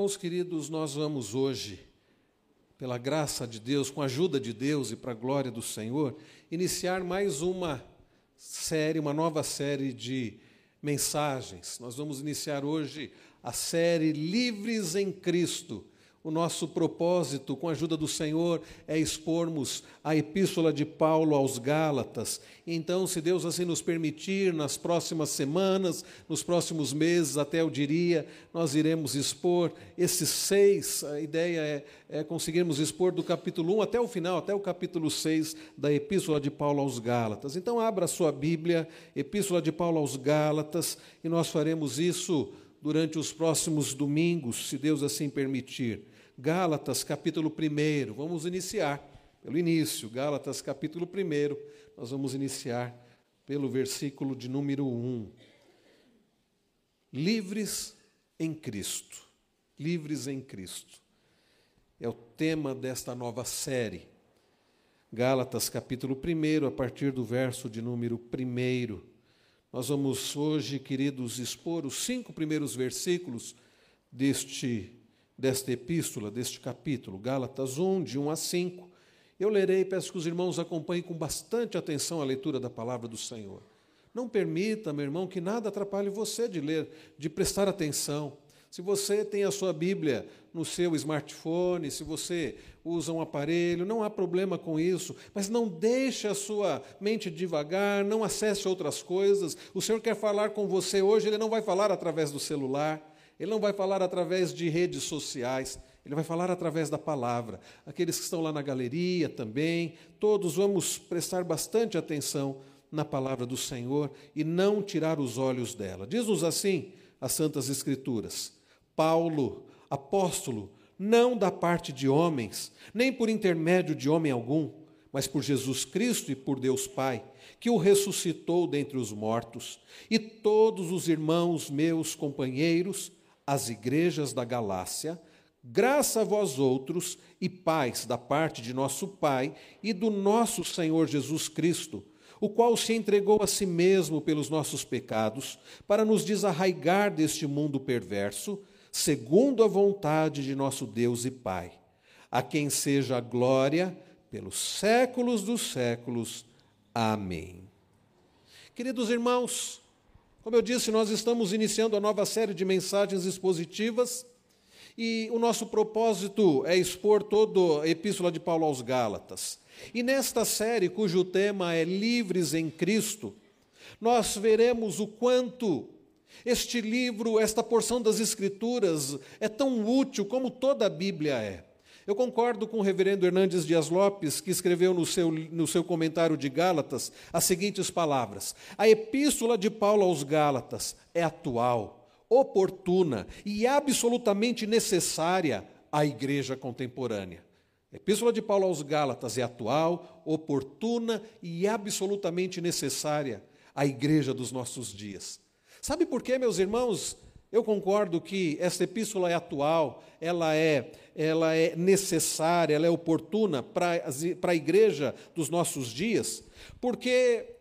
Irmãos queridos, nós vamos hoje, pela graça de Deus, com a ajuda de Deus e para a glória do Senhor, iniciar mais uma série, uma nova série de mensagens. Nós vamos iniciar hoje a série Livres em Cristo. O nosso propósito, com a ajuda do Senhor, é expormos a epístola de Paulo aos Gálatas. Então, se Deus assim nos permitir, nas próximas semanas, nos próximos meses, até eu diria, nós iremos expor esses seis. A ideia é, é conseguirmos expor do capítulo 1 até o final, até o capítulo 6 da epístola de Paulo aos Gálatas. Então, abra a sua Bíblia, epístola de Paulo aos Gálatas, e nós faremos isso durante os próximos domingos, se Deus assim permitir. Gálatas, capítulo 1. Vamos iniciar pelo início. Gálatas, capítulo 1. Nós vamos iniciar pelo versículo de número 1. Livres em Cristo. Livres em Cristo. É o tema desta nova série. Gálatas, capítulo 1, a partir do verso de número 1. Nós vamos hoje, queridos, expor os cinco primeiros versículos deste, desta epístola, deste capítulo, Gálatas 1, de 1 a 5. Eu lerei, peço que os irmãos acompanhem com bastante atenção a leitura da palavra do Senhor. Não permita, meu irmão, que nada atrapalhe você de ler, de prestar atenção. Se você tem a sua Bíblia no seu smartphone, se você usa um aparelho, não há problema com isso, mas não deixe a sua mente devagar, não acesse outras coisas. O Senhor quer falar com você hoje, ele não vai falar através do celular, ele não vai falar através de redes sociais, ele vai falar através da palavra. Aqueles que estão lá na galeria também, todos vamos prestar bastante atenção na palavra do Senhor e não tirar os olhos dela. Diz-nos assim as Santas Escrituras. Paulo, apóstolo, não da parte de homens, nem por intermédio de homem algum, mas por Jesus Cristo e por Deus Pai, que o ressuscitou dentre os mortos, e todos os irmãos meus companheiros, as igrejas da Galácia, graça a vós outros e paz da parte de nosso Pai e do nosso Senhor Jesus Cristo, o qual se entregou a si mesmo pelos nossos pecados, para nos desarraigar deste mundo perverso segundo a vontade de nosso Deus e Pai, a quem seja a glória pelos séculos dos séculos. Amém. Queridos irmãos, como eu disse, nós estamos iniciando a nova série de mensagens expositivas e o nosso propósito é expor toda a epístola de Paulo aos Gálatas. E nesta série, cujo tema é Livres em Cristo, nós veremos o quanto este livro, esta porção das Escrituras, é tão útil como toda a Bíblia é. Eu concordo com o reverendo Hernandes Dias Lopes, que escreveu no seu, no seu comentário de Gálatas as seguintes palavras: A epístola de Paulo aos Gálatas é atual, oportuna e absolutamente necessária à igreja contemporânea. A epístola de Paulo aos Gálatas é atual, oportuna e absolutamente necessária à igreja dos nossos dias. Sabe por quê, meus irmãos? Eu concordo que essa epístola é atual, ela é, ela é necessária, ela é oportuna para a igreja dos nossos dias, porque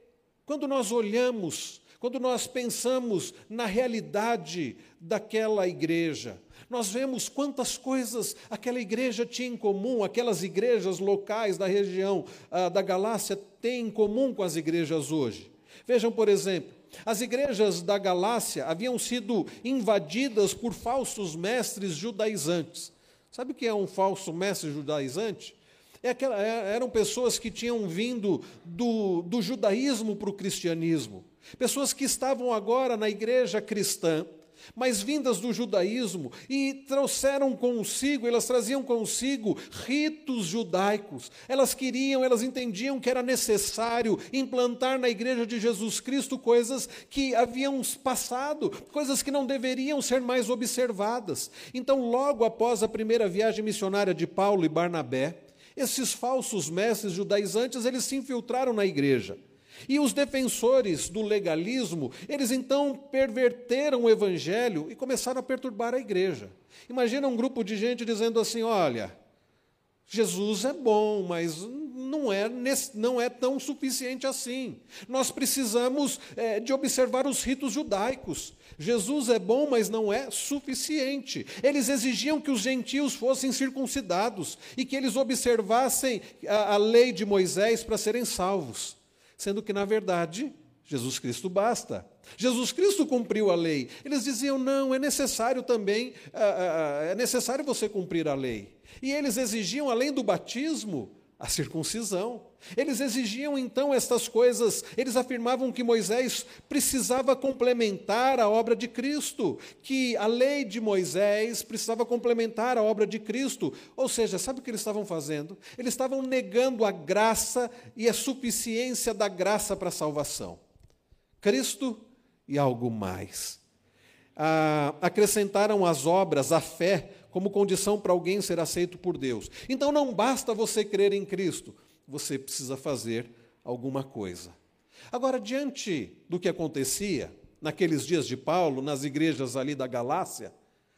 quando nós olhamos, quando nós pensamos na realidade daquela igreja, nós vemos quantas coisas aquela igreja tinha em comum, aquelas igrejas locais da região ah, da Galácia têm em comum com as igrejas hoje. Vejam, por exemplo, as igrejas da Galácia haviam sido invadidas por falsos mestres judaizantes. Sabe o que é um falso mestre judaizante? É aquela, é, eram pessoas que tinham vindo do, do judaísmo para o cristianismo, pessoas que estavam agora na igreja cristã, mas vindas do judaísmo, e trouxeram consigo, elas traziam consigo ritos judaicos. Elas queriam, elas entendiam que era necessário implantar na igreja de Jesus Cristo coisas que haviam passado, coisas que não deveriam ser mais observadas. Então, logo após a primeira viagem missionária de Paulo e Barnabé, esses falsos mestres judaizantes, eles se infiltraram na igreja. E os defensores do legalismo, eles então perverteram o evangelho e começaram a perturbar a igreja. Imagina um grupo de gente dizendo assim: olha, Jesus é bom, mas não é, não é tão suficiente assim. Nós precisamos é, de observar os ritos judaicos. Jesus é bom, mas não é suficiente. Eles exigiam que os gentios fossem circuncidados e que eles observassem a, a lei de Moisés para serem salvos, sendo que, na verdade, Jesus Cristo basta. Jesus Cristo cumpriu a lei. Eles diziam: não, é necessário também, é necessário você cumprir a lei. E eles exigiam, além do batismo, a circuncisão. Eles exigiam então estas coisas, eles afirmavam que Moisés precisava complementar a obra de Cristo, que a lei de Moisés precisava complementar a obra de Cristo. Ou seja, sabe o que eles estavam fazendo? Eles estavam negando a graça e a suficiência da graça para a salvação. Cristo e algo mais. Ah, acrescentaram as obras, a fé, como condição para alguém ser aceito por Deus. Então não basta você crer em Cristo, você precisa fazer alguma coisa. Agora, diante do que acontecia naqueles dias de Paulo, nas igrejas ali da Galácia,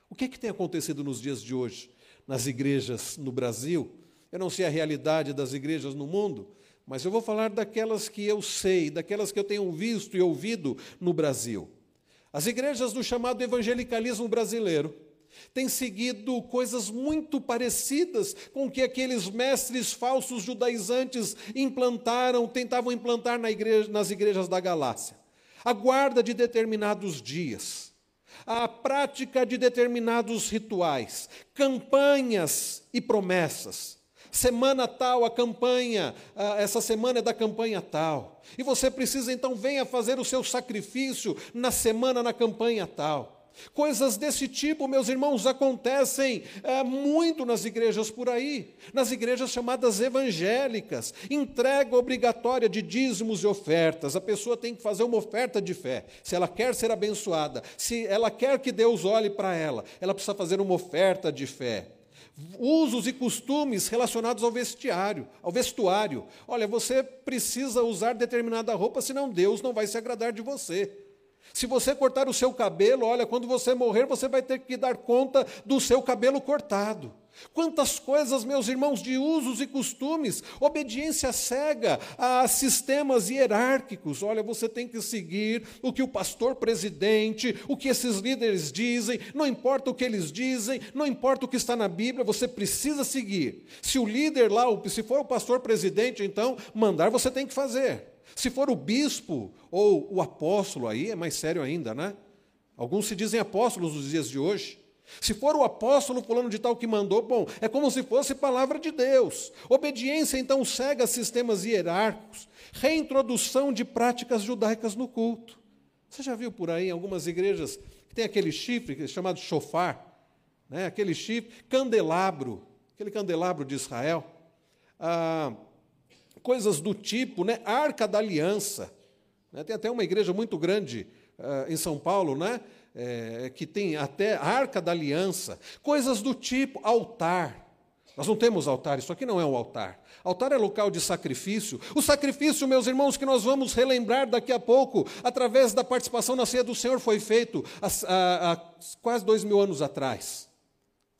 o que, é que tem acontecido nos dias de hoje, nas igrejas no Brasil? Eu não sei a realidade das igrejas no mundo, mas eu vou falar daquelas que eu sei, daquelas que eu tenho visto e ouvido no Brasil. As igrejas do chamado evangelicalismo brasileiro têm seguido coisas muito parecidas com o que aqueles mestres falsos judaizantes implantaram, tentavam implantar na igreja, nas igrejas da Galácia. A guarda de determinados dias, a prática de determinados rituais, campanhas e promessas semana tal, a campanha, essa semana é da campanha tal. E você precisa então venha fazer o seu sacrifício na semana na campanha tal. Coisas desse tipo, meus irmãos, acontecem é, muito nas igrejas por aí, nas igrejas chamadas evangélicas. Entrega obrigatória de dízimos e ofertas. A pessoa tem que fazer uma oferta de fé. Se ela quer ser abençoada, se ela quer que Deus olhe para ela, ela precisa fazer uma oferta de fé usos e costumes relacionados ao vestiário, ao vestuário. Olha, você precisa usar determinada roupa, senão Deus não vai se agradar de você. Se você cortar o seu cabelo, olha, quando você morrer, você vai ter que dar conta do seu cabelo cortado. Quantas coisas, meus irmãos, de usos e costumes, obediência cega a sistemas hierárquicos. Olha, você tem que seguir o que o pastor presidente, o que esses líderes dizem, não importa o que eles dizem, não importa o que está na Bíblia, você precisa seguir. Se o líder lá, se for o pastor presidente, então, mandar, você tem que fazer. Se for o bispo ou o apóstolo, aí é mais sério ainda, né? Alguns se dizem apóstolos nos dias de hoje. Se for o apóstolo fulano de tal que mandou, bom, é como se fosse palavra de Deus. Obediência então cega sistemas hierárquicos, reintrodução de práticas judaicas no culto. Você já viu por aí algumas igrejas que tem aquele chifre chamado chofar, né? aquele chifre, candelabro, aquele candelabro de Israel. Ah, coisas do tipo, né? Arca da Aliança. Né? Tem até uma igreja muito grande ah, em São Paulo, né? É, que tem até Arca da Aliança, coisas do tipo altar. Nós não temos altar, isso aqui não é um altar. Altar é local de sacrifício. O sacrifício, meus irmãos, que nós vamos relembrar daqui a pouco, através da participação na ceia do Senhor, foi feito há, há quase dois mil anos atrás.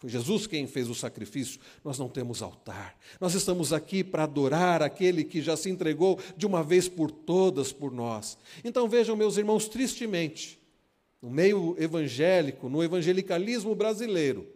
Foi Jesus quem fez o sacrifício. Nós não temos altar. Nós estamos aqui para adorar aquele que já se entregou de uma vez por todas por nós. Então vejam, meus irmãos, tristemente, no meio evangélico, no evangelicalismo brasileiro,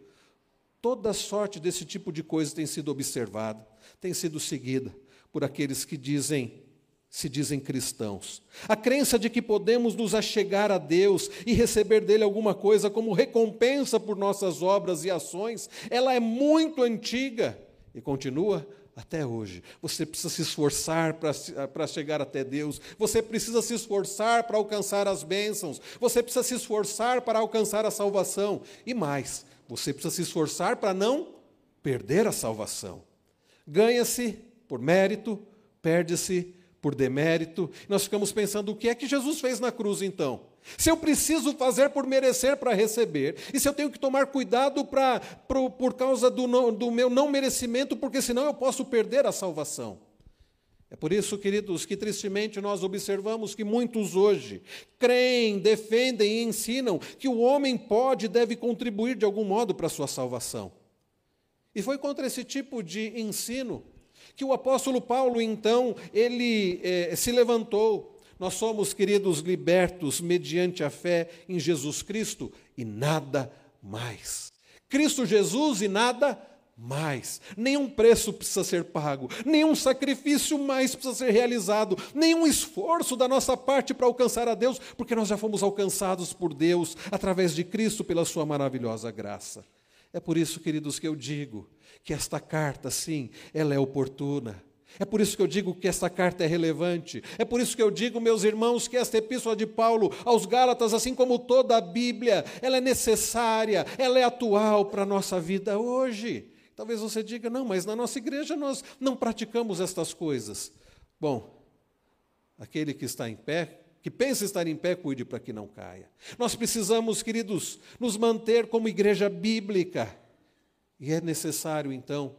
toda sorte desse tipo de coisa tem sido observada, tem sido seguida por aqueles que dizem se dizem cristãos. A crença de que podemos nos achegar a Deus e receber dele alguma coisa como recompensa por nossas obras e ações, ela é muito antiga e continua até hoje. Você precisa se esforçar para chegar até Deus. Você precisa se esforçar para alcançar as bênçãos. Você precisa se esforçar para alcançar a salvação. E mais, você precisa se esforçar para não perder a salvação. Ganha-se por mérito, perde-se por demérito. Nós ficamos pensando o que é que Jesus fez na cruz então? Se eu preciso fazer por merecer para receber, e se eu tenho que tomar cuidado pra, por, por causa do, do meu não merecimento, porque senão eu posso perder a salvação. É por isso, queridos, que tristemente nós observamos que muitos hoje creem, defendem e ensinam que o homem pode e deve contribuir de algum modo para a sua salvação. E foi contra esse tipo de ensino que o apóstolo Paulo, então, ele eh, se levantou. Nós somos, queridos, libertos mediante a fé em Jesus Cristo e nada mais. Cristo Jesus e nada mais. Nenhum preço precisa ser pago, nenhum sacrifício mais precisa ser realizado, nenhum esforço da nossa parte para alcançar a Deus, porque nós já fomos alcançados por Deus através de Cristo pela Sua maravilhosa graça. É por isso, queridos, que eu digo que esta carta, sim, ela é oportuna. É por isso que eu digo que esta carta é relevante. É por isso que eu digo, meus irmãos, que esta epístola de Paulo aos Gálatas, assim como toda a Bíblia, ela é necessária, ela é atual para a nossa vida hoje. Talvez você diga, não, mas na nossa igreja nós não praticamos estas coisas. Bom, aquele que está em pé, que pensa estar em pé, cuide para que não caia. Nós precisamos, queridos, nos manter como igreja bíblica. E é necessário, então,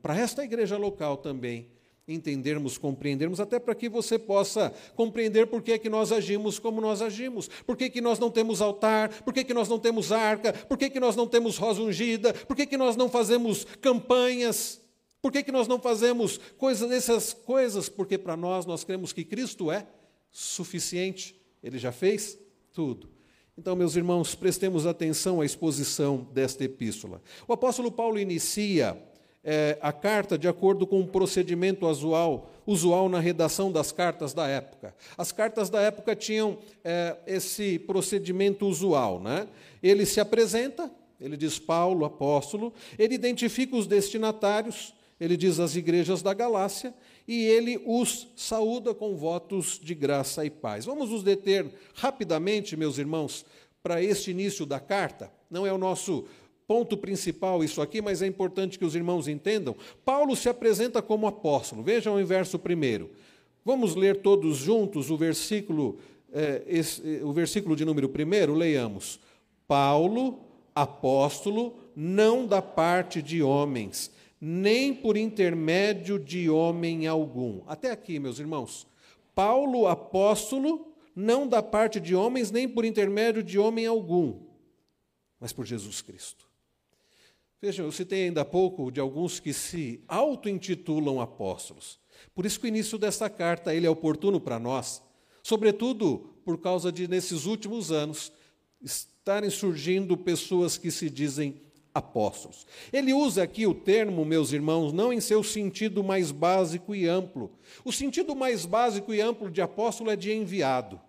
para esta igreja local também, entendermos, compreendermos, até para que você possa compreender por que, é que nós agimos como nós agimos, por que, que nós não temos altar, por que, que nós não temos arca, por que, que nós não temos rosa ungida, por que, que nós não fazemos campanhas, por que, que nós não fazemos coisas, essas coisas, porque para nós nós cremos que Cristo é suficiente, ele já fez tudo. Então, meus irmãos, prestemos atenção à exposição desta epístola. O apóstolo Paulo inicia é, a carta de acordo com o procedimento usual, usual na redação das cartas da época. As cartas da época tinham é, esse procedimento usual. Né? Ele se apresenta, ele diz Paulo, apóstolo, ele identifica os destinatários, ele diz as igrejas da Galácia, e ele os saúda com votos de graça e paz. Vamos nos deter rapidamente, meus irmãos, para este início da carta. Não é o nosso ponto principal isso aqui, mas é importante que os irmãos entendam. Paulo se apresenta como apóstolo. Vejam o verso primeiro. Vamos ler todos juntos o versículo, eh, esse, o versículo de número primeiro, leiamos. Paulo, apóstolo, não da parte de homens nem por intermédio de homem algum. Até aqui, meus irmãos. Paulo, apóstolo, não da parte de homens, nem por intermédio de homem algum, mas por Jesus Cristo. Vejam, eu citei ainda há pouco de alguns que se auto-intitulam apóstolos. Por isso que o início desta carta ele é oportuno para nós, sobretudo por causa de, nesses últimos anos, estarem surgindo pessoas que se dizem apóstolos. Ele usa aqui o termo, meus irmãos, não em seu sentido mais básico e amplo. O sentido mais básico e amplo de apóstolo é de enviado.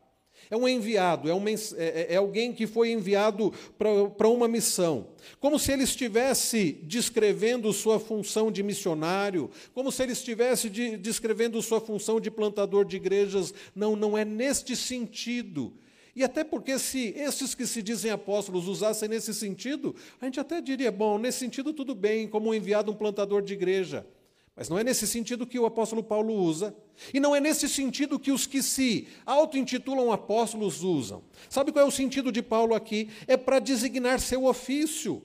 É um enviado, é, um, é, é, é alguém que foi enviado para uma missão. Como se ele estivesse descrevendo sua função de missionário, como se ele estivesse de, descrevendo sua função de plantador de igrejas. Não, não é neste sentido e até porque, se esses que se dizem apóstolos usassem nesse sentido, a gente até diria: bom, nesse sentido tudo bem, como um enviado, um plantador de igreja. Mas não é nesse sentido que o apóstolo Paulo usa, e não é nesse sentido que os que se auto-intitulam apóstolos usam. Sabe qual é o sentido de Paulo aqui? É para designar seu ofício.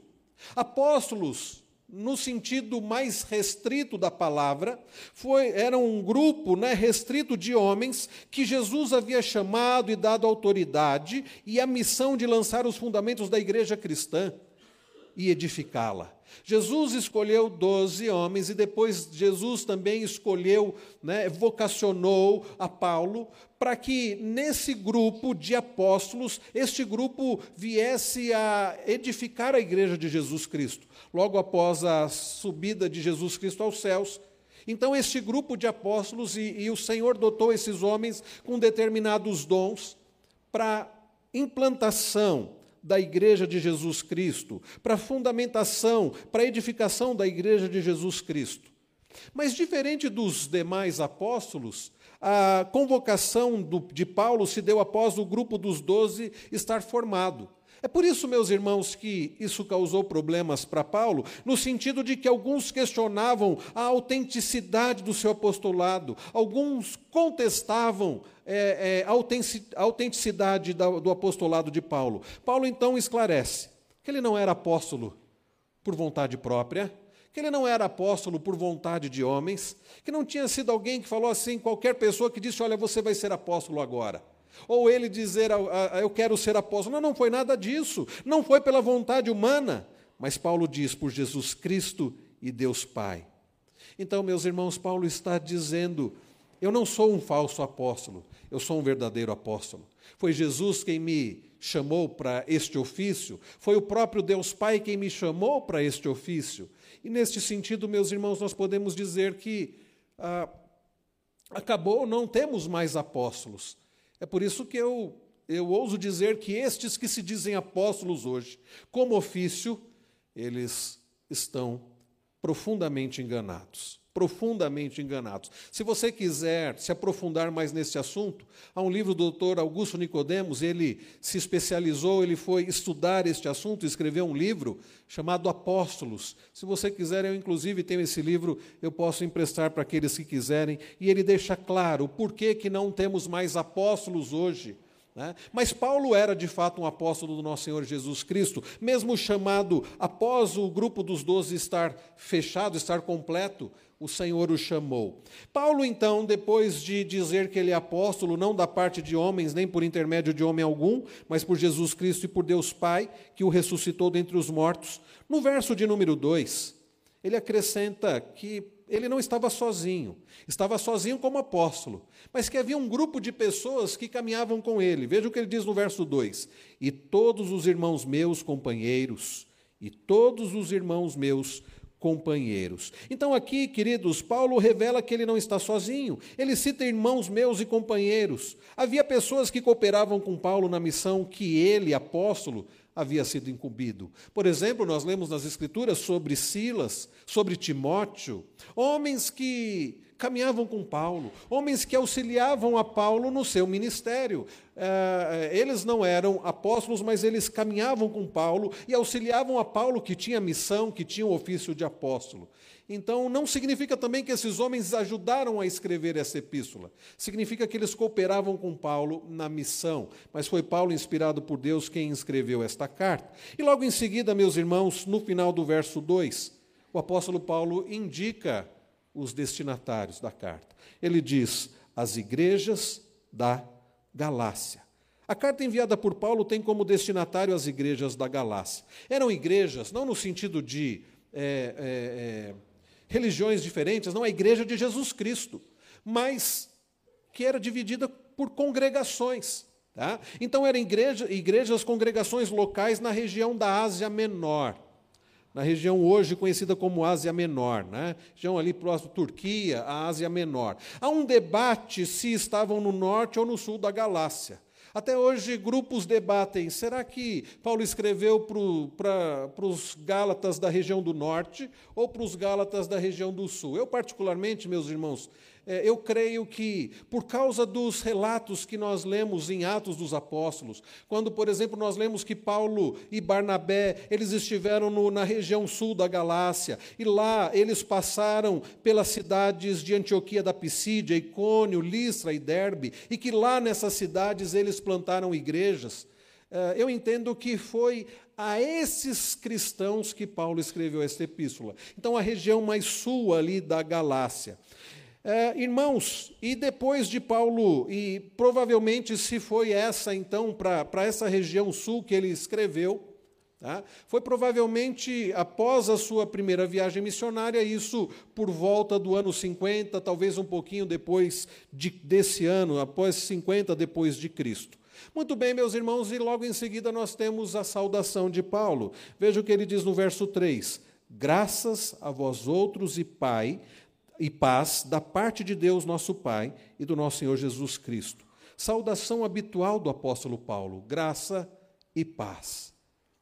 Apóstolos no sentido mais restrito da palavra, foi, era um grupo né, restrito de homens que Jesus havia chamado e dado autoridade e a missão de lançar os fundamentos da igreja cristã e edificá-la. Jesus escolheu doze homens e depois Jesus também escolheu, né, vocacionou a Paulo para que nesse grupo de apóstolos, este grupo viesse a edificar a igreja de Jesus Cristo, logo após a subida de Jesus Cristo aos céus. Então, este grupo de apóstolos, e, e o Senhor dotou esses homens com determinados dons para implantação da igreja de Jesus Cristo, para fundamentação, para edificação da igreja de Jesus Cristo. Mas, diferente dos demais apóstolos, a convocação do, de Paulo se deu após o grupo dos doze estar formado. É por isso, meus irmãos, que isso causou problemas para Paulo, no sentido de que alguns questionavam a autenticidade do seu apostolado, alguns contestavam é, é, a autenticidade do apostolado de Paulo. Paulo então esclarece que ele não era apóstolo por vontade própria, que ele não era apóstolo por vontade de homens, que não tinha sido alguém que falou assim, qualquer pessoa que disse: Olha, você vai ser apóstolo agora. Ou ele dizer, eu quero ser apóstolo. Não, não foi nada disso. Não foi pela vontade humana. Mas Paulo diz, por Jesus Cristo e Deus Pai. Então, meus irmãos, Paulo está dizendo: eu não sou um falso apóstolo, eu sou um verdadeiro apóstolo. Foi Jesus quem me chamou para este ofício, foi o próprio Deus Pai quem me chamou para este ofício. E neste sentido, meus irmãos, nós podemos dizer que ah, acabou, não temos mais apóstolos. É por isso que eu, eu ouso dizer que estes que se dizem apóstolos hoje, como ofício, eles estão profundamente enganados profundamente enganados. Se você quiser se aprofundar mais nesse assunto, há um livro do doutor Augusto Nicodemos, ele se especializou, ele foi estudar este assunto, escreveu um livro chamado Apóstolos. Se você quiser, eu inclusive tenho esse livro, eu posso emprestar para aqueles que quiserem, e ele deixa claro o porquê que não temos mais apóstolos hoje. Né? Mas Paulo era de fato um apóstolo do nosso Senhor Jesus Cristo, mesmo chamado após o grupo dos doze estar fechado, estar completo, o Senhor o chamou. Paulo, então, depois de dizer que ele é apóstolo, não da parte de homens, nem por intermédio de homem algum, mas por Jesus Cristo e por Deus Pai, que o ressuscitou dentre os mortos, no verso de número 2, ele acrescenta que ele não estava sozinho, estava sozinho como apóstolo, mas que havia um grupo de pessoas que caminhavam com ele. Veja o que ele diz no verso 2: E todos os irmãos meus companheiros, e todos os irmãos meus companheiros. Então, aqui, queridos, Paulo revela que ele não está sozinho. Ele cita irmãos meus e companheiros. Havia pessoas que cooperavam com Paulo na missão que ele, apóstolo, havia sido incumbido. Por exemplo, nós lemos nas Escrituras sobre Silas, sobre Timóteo, homens que caminhavam com Paulo, homens que auxiliavam a Paulo no seu ministério. É, eles não eram apóstolos, mas eles caminhavam com Paulo e auxiliavam a Paulo, que tinha missão, que tinha o ofício de apóstolo. Então, não significa também que esses homens ajudaram a escrever essa epístola. Significa que eles cooperavam com Paulo na missão. Mas foi Paulo, inspirado por Deus, quem escreveu esta carta. E logo em seguida, meus irmãos, no final do verso 2, o apóstolo Paulo indica os destinatários da carta. Ele diz: as igrejas da Galácia. A carta enviada por Paulo tem como destinatário as igrejas da Galácia. Eram igrejas, não no sentido de é, é, é, religiões diferentes, não a igreja de Jesus Cristo, mas que era dividida por congregações. Tá? Então, eram igreja, igrejas, congregações locais na região da Ásia Menor na região hoje conhecida como Ásia Menor, né? região ali próximo Turquia, a Ásia Menor. Há um debate se estavam no norte ou no sul da Galácia. Até hoje, grupos debatem: será que Paulo escreveu para os Gálatas da região do norte ou para os Gálatas da região do sul? Eu, particularmente, meus irmãos, eu creio que, por causa dos relatos que nós lemos em Atos dos Apóstolos, quando, por exemplo, nós lemos que Paulo e Barnabé, eles estiveram no, na região sul da Galácia, e lá eles passaram pelas cidades de Antioquia da Pisídia, Icônio, Listra e Derbe, e que lá nessas cidades eles plantaram igrejas, é, eu entendo que foi a esses cristãos que Paulo escreveu esta epístola. Então, a região mais sul ali da Galácia. É, irmãos, e depois de Paulo, e provavelmente se foi essa então, para essa região sul que ele escreveu, tá? foi provavelmente após a sua primeira viagem missionária, isso por volta do ano 50, talvez um pouquinho depois de, desse ano, após 50 depois de Cristo. Muito bem, meus irmãos, e logo em seguida nós temos a saudação de Paulo. Veja o que ele diz no verso 3: Graças a vós outros e Pai e paz da parte de Deus, nosso Pai, e do nosso Senhor Jesus Cristo. Saudação habitual do apóstolo Paulo, graça e paz.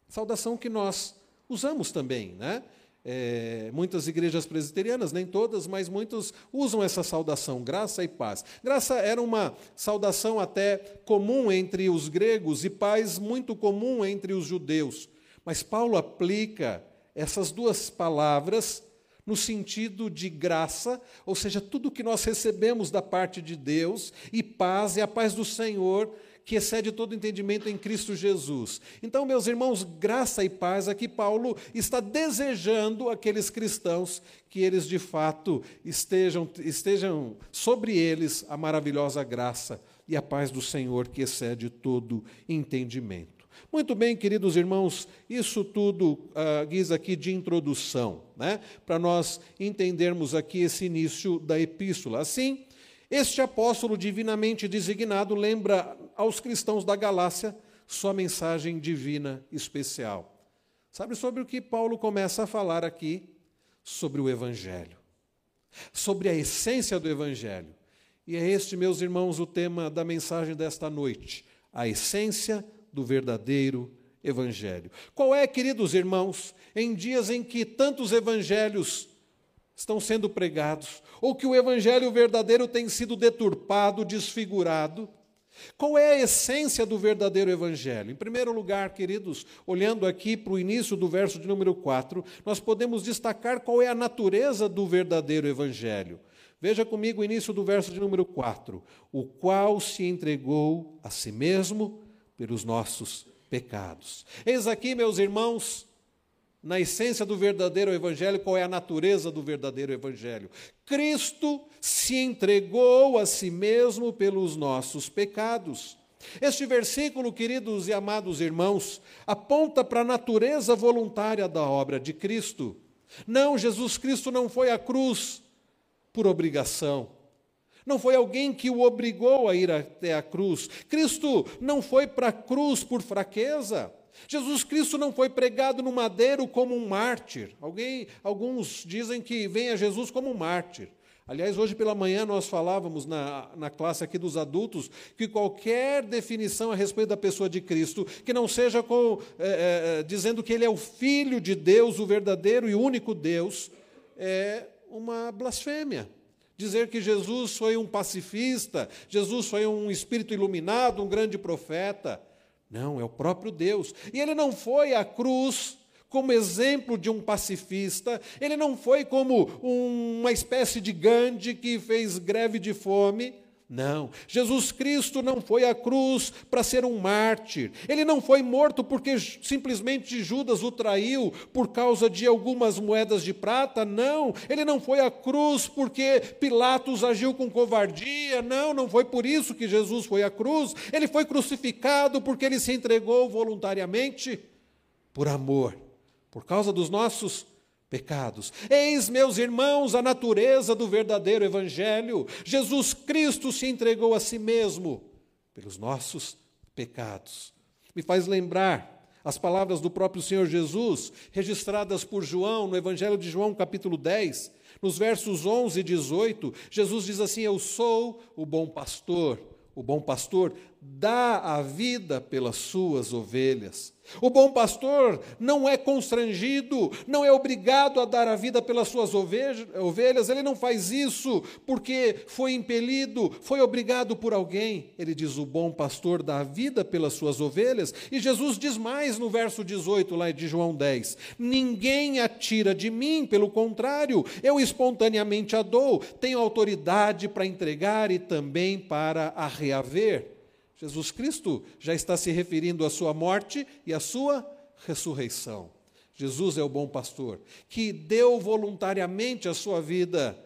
Saudação que nós usamos também, né? É, muitas igrejas presbiterianas, nem todas, mas muitos usam essa saudação, graça e paz. Graça era uma saudação até comum entre os gregos e paz muito comum entre os judeus. Mas Paulo aplica essas duas palavras no sentido de graça, ou seja, tudo que nós recebemos da parte de Deus, e paz, e a paz do Senhor, que excede todo entendimento em Cristo Jesus. Então, meus irmãos, graça e paz, aqui Paulo está desejando aqueles cristãos que eles de fato estejam, estejam sobre eles a maravilhosa graça e a paz do Senhor que excede todo entendimento. Muito bem, queridos irmãos, isso tudo uh, guisa aqui de introdução, né? para nós entendermos aqui esse início da epístola. Assim, este apóstolo divinamente designado lembra aos cristãos da Galácia sua mensagem divina especial. Sabe sobre o que Paulo começa a falar aqui? Sobre o Evangelho, sobre a essência do Evangelho. E é este, meus irmãos, o tema da mensagem desta noite: a essência do verdadeiro evangelho. Qual é, queridos irmãos, em dias em que tantos evangelhos estão sendo pregados, ou que o evangelho verdadeiro tem sido deturpado, desfigurado, qual é a essência do verdadeiro evangelho? Em primeiro lugar, queridos, olhando aqui para o início do verso de número 4, nós podemos destacar qual é a natureza do verdadeiro evangelho. Veja comigo o início do verso de número 4: o qual se entregou a si mesmo pelos nossos pecados. Eis aqui, meus irmãos, na essência do verdadeiro evangelho, qual é a natureza do verdadeiro evangelho? Cristo se entregou a si mesmo pelos nossos pecados. Este versículo, queridos e amados irmãos, aponta para a natureza voluntária da obra de Cristo. Não, Jesus Cristo não foi à cruz por obrigação. Não foi alguém que o obrigou a ir até a cruz. Cristo não foi para a cruz por fraqueza. Jesus Cristo não foi pregado no madeiro como um mártir. Alguém, alguns dizem que vem a Jesus como um mártir. Aliás, hoje pela manhã nós falávamos na, na classe aqui dos adultos que qualquer definição a respeito da pessoa de Cristo, que não seja com, é, é, dizendo que Ele é o Filho de Deus, o verdadeiro e único Deus, é uma blasfêmia dizer que Jesus foi um pacifista, Jesus foi um espírito iluminado, um grande profeta. Não, é o próprio Deus. E ele não foi à cruz como exemplo de um pacifista, ele não foi como uma espécie de Gandhi que fez greve de fome. Não, Jesus Cristo não foi à cruz para ser um mártir. Ele não foi morto porque simplesmente Judas o traiu por causa de algumas moedas de prata. Não, ele não foi à cruz porque Pilatos agiu com covardia. Não, não foi por isso que Jesus foi à cruz. Ele foi crucificado porque ele se entregou voluntariamente por amor, por causa dos nossos pecados. Eis, meus irmãos, a natureza do verdadeiro Evangelho. Jesus Cristo se entregou a si mesmo pelos nossos pecados. Me faz lembrar as palavras do próprio Senhor Jesus, registradas por João no Evangelho de João, capítulo 10, nos versos 11 e 18. Jesus diz assim: Eu sou o bom pastor. O bom pastor dá a vida pelas suas ovelhas. O bom pastor não é constrangido, não é obrigado a dar a vida pelas suas ovelhas, ele não faz isso porque foi impelido, foi obrigado por alguém. Ele diz: o bom pastor dá a vida pelas suas ovelhas, e Jesus diz mais no verso 18 lá de João 10: Ninguém a tira de mim, pelo contrário, eu espontaneamente a dou, tenho autoridade para entregar e também para a reaver. Jesus Cristo já está se referindo à sua morte e à sua ressurreição. Jesus é o bom pastor, que deu voluntariamente a sua vida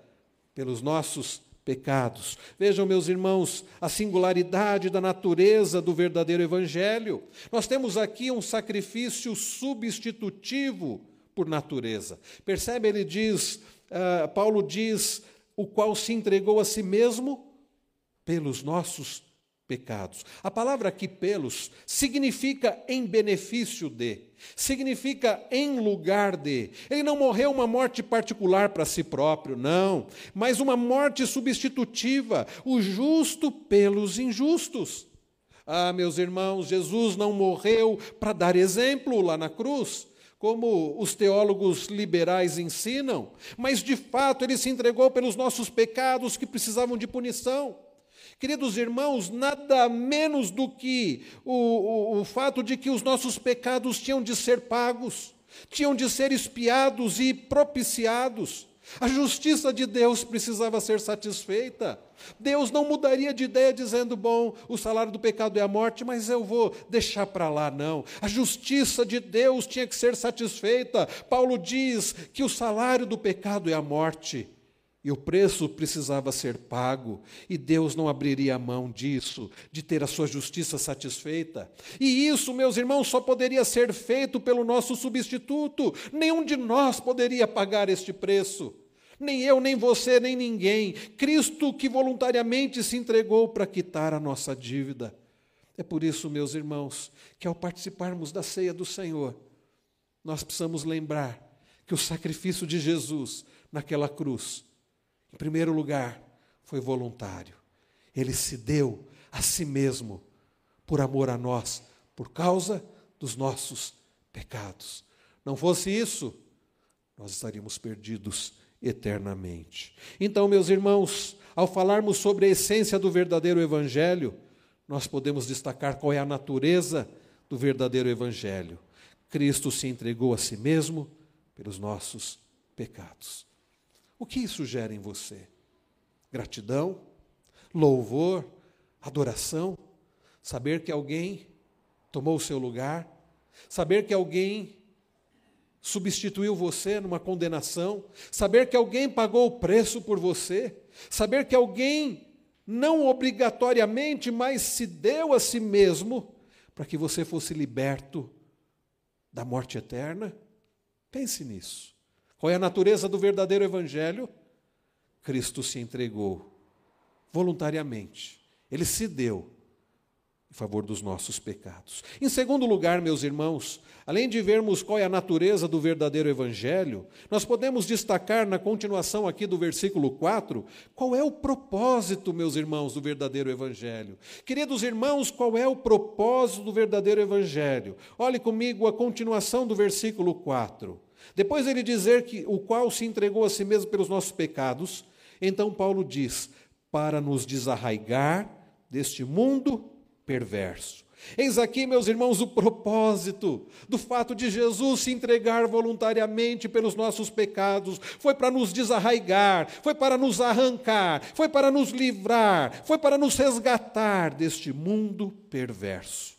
pelos nossos pecados. Vejam, meus irmãos, a singularidade da natureza do verdadeiro evangelho. Nós temos aqui um sacrifício substitutivo por natureza. Percebe? Ele diz, uh, Paulo diz, o qual se entregou a si mesmo pelos nossos pecados. A palavra aqui, pelos, significa em benefício de, significa em lugar de. Ele não morreu uma morte particular para si próprio, não, mas uma morte substitutiva, o justo pelos injustos. Ah, meus irmãos, Jesus não morreu para dar exemplo lá na cruz como os teólogos liberais ensinam, mas de fato ele se entregou pelos nossos pecados que precisavam de punição. Queridos irmãos, nada menos do que o, o, o fato de que os nossos pecados tinham de ser pagos, tinham de ser espiados e propiciados. A justiça de Deus precisava ser satisfeita. Deus não mudaria de ideia dizendo: bom, o salário do pecado é a morte, mas eu vou deixar para lá, não. A justiça de Deus tinha que ser satisfeita. Paulo diz que o salário do pecado é a morte, E o preço precisava ser pago, e Deus não abriria a mão disso, de ter a sua justiça satisfeita. E isso, meus irmãos, só poderia ser feito pelo nosso substituto. Nenhum de nós poderia pagar este preço. Nem eu, nem você, nem ninguém. Cristo que voluntariamente se entregou para quitar a nossa dívida. É por isso, meus irmãos, que ao participarmos da ceia do Senhor, nós precisamos lembrar que o sacrifício de Jesus naquela cruz em primeiro lugar, foi voluntário. Ele se deu a si mesmo por amor a nós, por causa dos nossos pecados. Não fosse isso, nós estaríamos perdidos eternamente. Então, meus irmãos, ao falarmos sobre a essência do verdadeiro evangelho, nós podemos destacar qual é a natureza do verdadeiro evangelho. Cristo se entregou a si mesmo pelos nossos pecados. O que isso gera em você? Gratidão, louvor, adoração, saber que alguém tomou o seu lugar, saber que alguém substituiu você numa condenação, saber que alguém pagou o preço por você, saber que alguém não obrigatoriamente, mas se deu a si mesmo para que você fosse liberto da morte eterna. Pense nisso. Qual é a natureza do verdadeiro evangelho? Cristo se entregou voluntariamente. Ele se deu em favor dos nossos pecados. Em segundo lugar, meus irmãos, além de vermos qual é a natureza do verdadeiro evangelho, nós podemos destacar na continuação aqui do versículo 4, qual é o propósito, meus irmãos, do verdadeiro evangelho. Queridos irmãos, qual é o propósito do verdadeiro evangelho? Olhe comigo a continuação do versículo 4. Depois ele dizer que o qual se entregou a si mesmo pelos nossos pecados, então Paulo diz: para nos desarraigar deste mundo perverso. Eis aqui, meus irmãos, o propósito do fato de Jesus se entregar voluntariamente pelos nossos pecados. Foi para nos desarraigar, foi para nos arrancar, foi para nos livrar, foi para nos resgatar deste mundo perverso.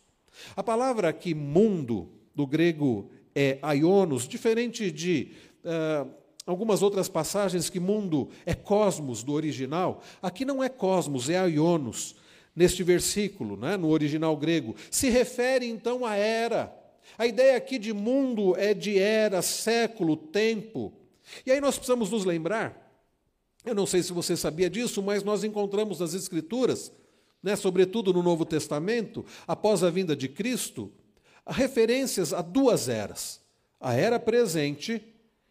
A palavra aqui, mundo, do grego é aionos, diferente de uh, algumas outras passagens que mundo é cosmos do original, aqui não é cosmos, é aionos, neste versículo, né, no original grego. Se refere então à era. A ideia aqui de mundo é de era, século, tempo. E aí nós precisamos nos lembrar, eu não sei se você sabia disso, mas nós encontramos nas Escrituras, né, sobretudo no Novo Testamento, após a vinda de Cristo, referências a duas eras: a era presente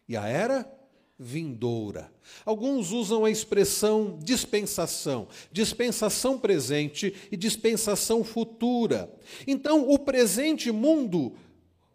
e a era vindoura. Alguns usam a expressão dispensação, dispensação presente e dispensação futura. Então, o presente mundo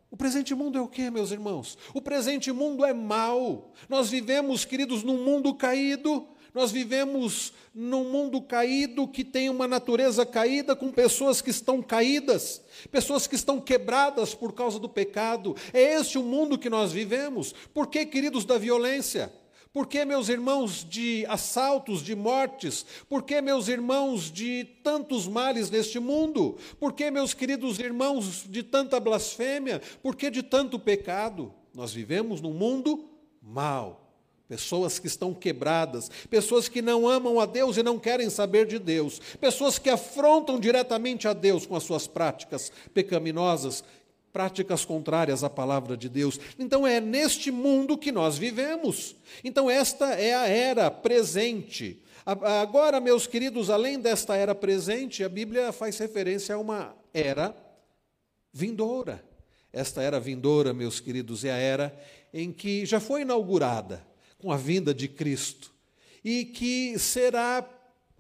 o presente mundo é o que, meus irmãos? O presente mundo é mau. Nós vivemos, queridos, num mundo caído, nós vivemos num mundo caído que tem uma natureza caída, com pessoas que estão caídas, pessoas que estão quebradas por causa do pecado. É este o mundo que nós vivemos. Por que, queridos, da violência? Por que, meus irmãos, de assaltos, de mortes? Por que, meus irmãos, de tantos males neste mundo? Por que, meus queridos irmãos, de tanta blasfêmia? Por que de tanto pecado? Nós vivemos num mundo mau pessoas que estão quebradas, pessoas que não amam a Deus e não querem saber de Deus, pessoas que afrontam diretamente a Deus com as suas práticas pecaminosas, práticas contrárias à palavra de Deus. Então é neste mundo que nós vivemos. Então esta é a era presente. Agora, meus queridos, além desta era presente, a Bíblia faz referência a uma era vindoura. Esta era vindoura, meus queridos, é a era em que já foi inaugurada com a vinda de Cristo e que será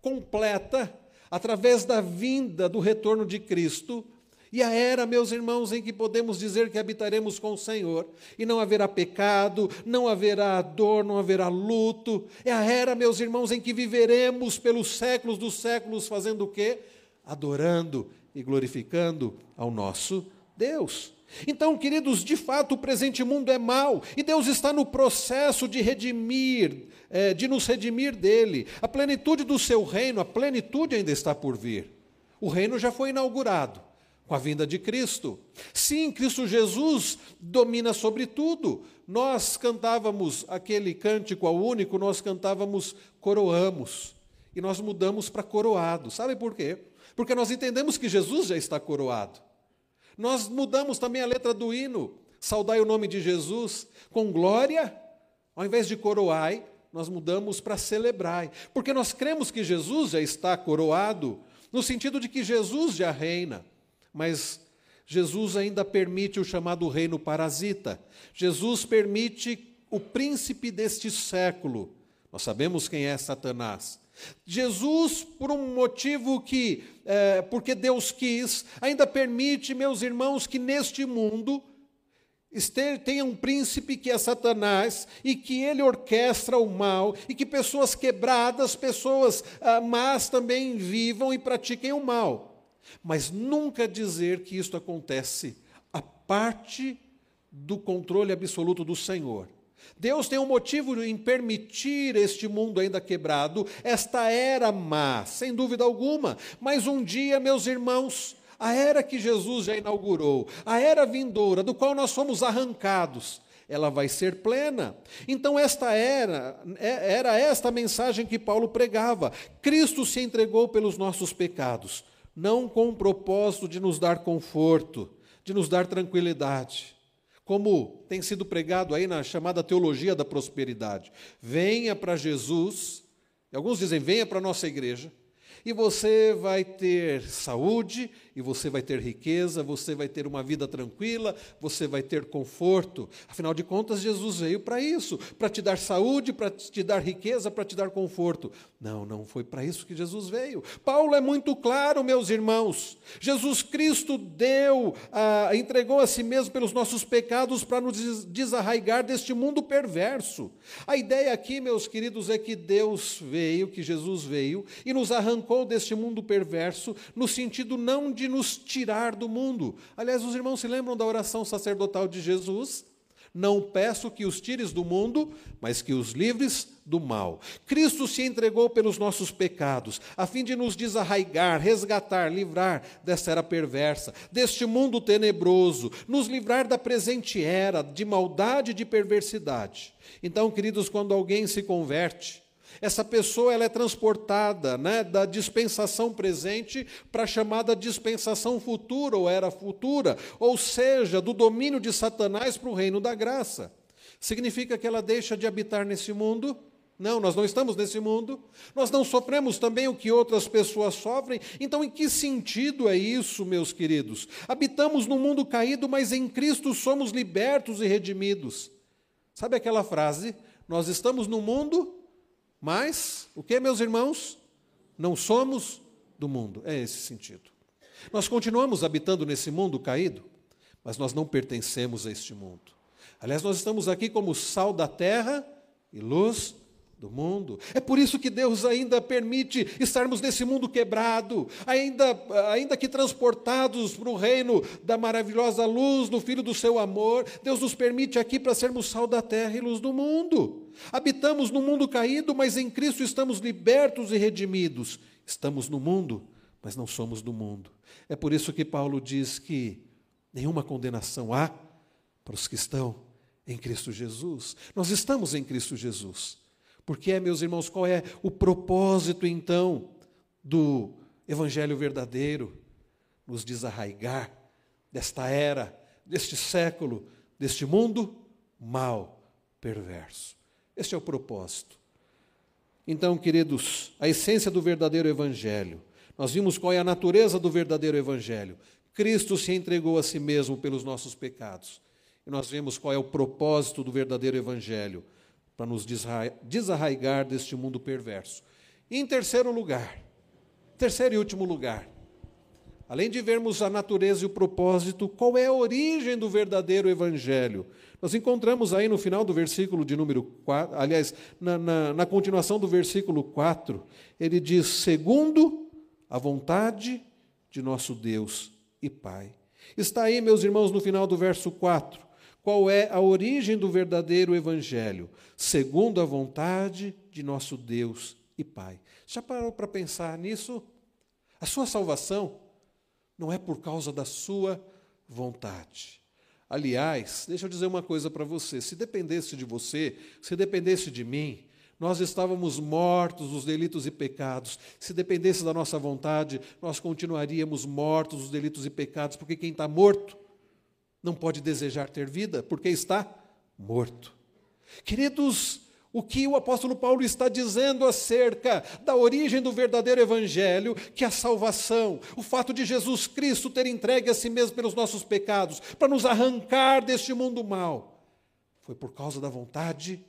completa através da vinda do retorno de Cristo. E a era, meus irmãos, em que podemos dizer que habitaremos com o Senhor, e não haverá pecado, não haverá dor, não haverá luto. É a era, meus irmãos, em que viveremos pelos séculos dos séculos fazendo o quê? Adorando e glorificando ao nosso Deus. Então, queridos, de fato o presente mundo é mau e Deus está no processo de redimir, é, de nos redimir dele. A plenitude do seu reino, a plenitude ainda está por vir. O reino já foi inaugurado, Com a vinda de Cristo. Sim, Cristo Jesus domina sobre tudo. Nós cantávamos aquele cântico ao único, nós cantávamos coroamos. E nós mudamos para coroado. Sabe por quê? Porque nós entendemos que Jesus já está coroado. Nós mudamos também a letra do hino, saudai o nome de Jesus, com glória, ao invés de coroai, nós mudamos para celebrai, porque nós cremos que Jesus já está coroado, no sentido de que Jesus já reina, mas Jesus ainda permite o chamado reino parasita. Jesus permite o príncipe deste século. Nós sabemos quem é Satanás. Jesus, por um motivo que, é, porque Deus quis, ainda permite, meus irmãos, que neste mundo tenha um príncipe que é Satanás e que ele orquestra o mal e que pessoas quebradas, pessoas ah, más também vivam e pratiquem o mal. Mas nunca dizer que isto acontece a parte do controle absoluto do Senhor. Deus tem um motivo em permitir este mundo ainda quebrado, esta era má, sem dúvida alguma. Mas um dia, meus irmãos, a era que Jesus já inaugurou, a era vindoura, do qual nós fomos arrancados, ela vai ser plena. Então, esta era, é, era esta mensagem que Paulo pregava. Cristo se entregou pelos nossos pecados, não com o propósito de nos dar conforto, de nos dar tranquilidade como tem sido pregado aí na chamada teologia da prosperidade. Venha para Jesus, alguns dizem venha para a nossa igreja, e você vai ter saúde, e você vai ter riqueza, você vai ter uma vida tranquila, você vai ter conforto. Afinal de contas, Jesus veio para isso, para te dar saúde, para te dar riqueza, para te dar conforto. Não, não foi para isso que Jesus veio. Paulo é muito claro, meus irmãos. Jesus Cristo deu, ah, entregou a si mesmo pelos nossos pecados para nos desarraigar deste mundo perverso. A ideia aqui, meus queridos, é que Deus veio, que Jesus veio e nos arrancou deste mundo perverso, no sentido não de nos tirar do mundo. Aliás, os irmãos se lembram da oração sacerdotal de Jesus? Não peço que os tires do mundo, mas que os livres do mal. Cristo se entregou pelos nossos pecados, a fim de nos desarraigar, resgatar, livrar dessa era perversa, deste mundo tenebroso, nos livrar da presente era de maldade e de perversidade. Então, queridos, quando alguém se converte, essa pessoa ela é transportada né, da dispensação presente para a chamada dispensação futura ou era futura, ou seja, do domínio de Satanás para o reino da graça. Significa que ela deixa de habitar nesse mundo? Não, nós não estamos nesse mundo. Nós não sofremos também o que outras pessoas sofrem. Então, em que sentido é isso, meus queridos? Habitamos no mundo caído, mas em Cristo somos libertos e redimidos. Sabe aquela frase? Nós estamos no mundo, mas, o que, meus irmãos? Não somos do mundo. É esse sentido. Nós continuamos habitando nesse mundo caído, mas nós não pertencemos a este mundo. Aliás, nós estamos aqui como sal da terra e luz do mundo. É por isso que Deus ainda permite estarmos nesse mundo quebrado, ainda, ainda que transportados para o reino da maravilhosa luz do Filho do seu amor. Deus nos permite aqui para sermos sal da terra e luz do mundo. Habitamos no mundo caído, mas em Cristo estamos libertos e redimidos. Estamos no mundo, mas não somos do mundo. É por isso que Paulo diz que nenhuma condenação há para os que estão em Cristo Jesus. Nós estamos em Cristo Jesus. Porque é, meus irmãos, qual é o propósito então do evangelho verdadeiro? Nos desarraigar desta era, deste século, deste mundo mal, perverso. Este é o propósito. Então, queridos, a essência do verdadeiro evangelho. Nós vimos qual é a natureza do verdadeiro evangelho. Cristo se entregou a si mesmo pelos nossos pecados. E nós vemos qual é o propósito do verdadeiro evangelho para nos desarraigar deste mundo perverso. E em terceiro lugar, terceiro e último lugar, além de vermos a natureza e o propósito, qual é a origem do verdadeiro evangelho? Nós encontramos aí no final do versículo de número 4, aliás, na, na, na continuação do versículo 4, ele diz: segundo a vontade de nosso Deus e Pai. Está aí, meus irmãos, no final do verso 4 qual é a origem do verdadeiro evangelho, segundo a vontade de nosso Deus e Pai. Já parou para pensar nisso? A sua salvação não é por causa da sua vontade. Aliás, deixa eu dizer uma coisa para você: se dependesse de você, se dependesse de mim, nós estávamos mortos nos delitos e pecados. Se dependesse da nossa vontade, nós continuaríamos mortos nos delitos e pecados, porque quem está morto não pode desejar ter vida, porque está morto. Queridos, o que o apóstolo Paulo está dizendo acerca da origem do verdadeiro evangelho, que é a salvação, o fato de Jesus Cristo ter entregue a si mesmo pelos nossos pecados, para nos arrancar deste mundo mal, foi por causa da vontade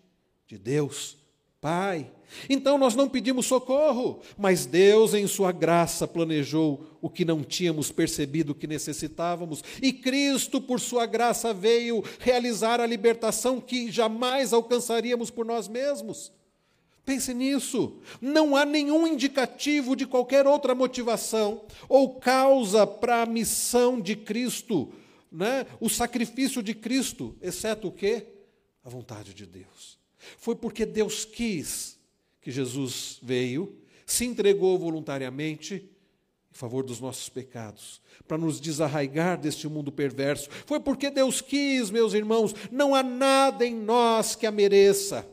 de Deus Pai. Então nós não pedimos socorro, mas Deus, em Sua graça, planejou o que não tínhamos percebido que necessitávamos, e Cristo, por Sua graça, veio realizar a libertação que jamais alcançaríamos por nós mesmos. Pense nisso. Não há nenhum indicativo de qualquer outra motivação ou causa para a missão de Cristo, né? o sacrifício de Cristo, exceto o quê? A vontade de Deus. Foi porque Deus quis que Jesus veio, se entregou voluntariamente em favor dos nossos pecados, para nos desarraigar deste mundo perverso. Foi porque Deus quis, meus irmãos, não há nada em nós que a mereça.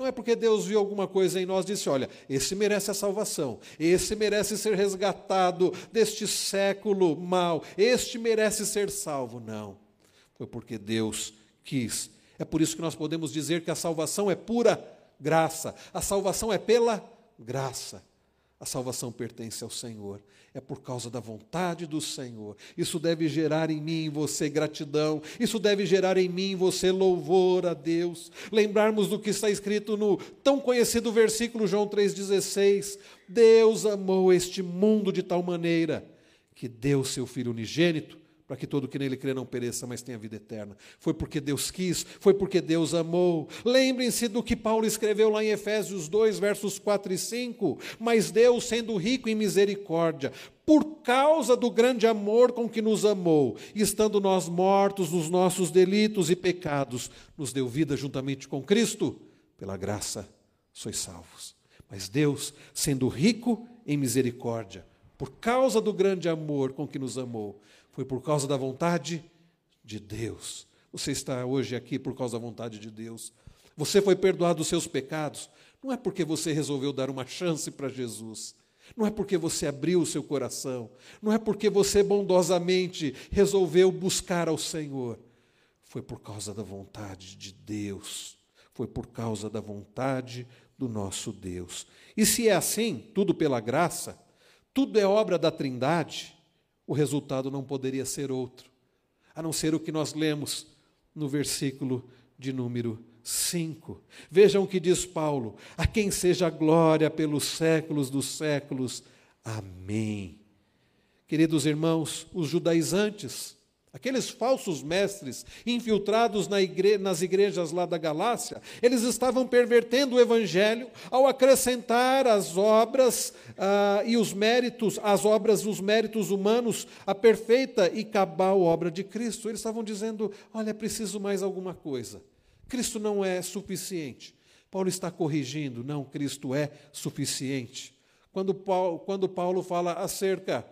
Não é porque Deus viu alguma coisa em nós e disse: olha, esse merece a salvação, esse merece ser resgatado deste século mal, este merece ser salvo. Não. Foi porque Deus quis é por isso que nós podemos dizer que a salvação é pura graça. A salvação é pela graça. A salvação pertence ao Senhor. É por causa da vontade do Senhor. Isso deve gerar em mim e você gratidão. Isso deve gerar em mim e você louvor a Deus. Lembrarmos do que está escrito no tão conhecido versículo João 3,16. Deus amou este mundo de tal maneira que deu seu Filho unigênito para que todo que nele crê não pereça, mas tenha vida eterna. Foi porque Deus quis, foi porque Deus amou. Lembrem-se do que Paulo escreveu lá em Efésios 2, versos 4 e 5. Mas Deus, sendo rico em misericórdia, por causa do grande amor com que nos amou, estando nós mortos nos nossos delitos e pecados, nos deu vida juntamente com Cristo, pela graça sois salvos. Mas Deus, sendo rico em misericórdia, por causa do grande amor com que nos amou, foi por causa da vontade de Deus. Você está hoje aqui por causa da vontade de Deus. Você foi perdoado dos seus pecados. Não é porque você resolveu dar uma chance para Jesus. Não é porque você abriu o seu coração. Não é porque você bondosamente resolveu buscar ao Senhor. Foi por causa da vontade de Deus. Foi por causa da vontade do nosso Deus. E se é assim, tudo pela graça, tudo é obra da Trindade, o resultado não poderia ser outro, a não ser o que nós lemos no versículo de número 5. Vejam o que diz Paulo: A quem seja glória pelos séculos dos séculos. Amém. Queridos irmãos, os judaizantes Aqueles falsos mestres infiltrados na igre nas igrejas lá da Galácia, eles estavam pervertendo o evangelho ao acrescentar as obras uh, e os méritos, as obras, os méritos humanos, a perfeita e cabal obra de Cristo. Eles estavam dizendo: olha, preciso mais alguma coisa. Cristo não é suficiente. Paulo está corrigindo: não, Cristo é suficiente. Quando Paulo, quando Paulo fala acerca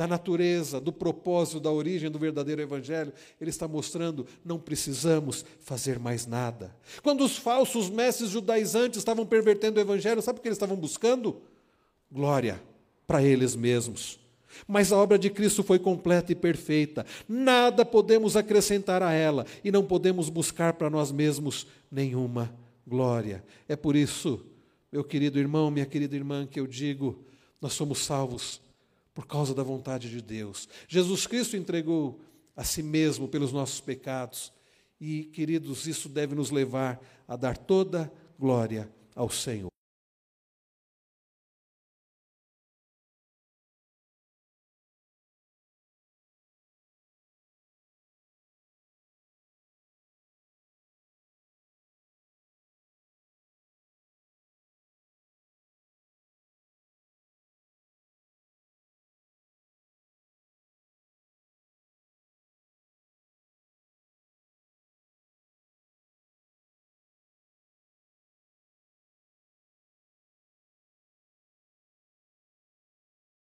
da natureza, do propósito, da origem do verdadeiro Evangelho, ele está mostrando: não precisamos fazer mais nada. Quando os falsos mestres judaizantes estavam pervertendo o Evangelho, sabe o que eles estavam buscando? Glória para eles mesmos. Mas a obra de Cristo foi completa e perfeita, nada podemos acrescentar a ela e não podemos buscar para nós mesmos nenhuma glória. É por isso, meu querido irmão, minha querida irmã, que eu digo: nós somos salvos por causa da vontade de Deus. Jesus Cristo entregou a si mesmo pelos nossos pecados. E, queridos, isso deve nos levar a dar toda glória ao Senhor.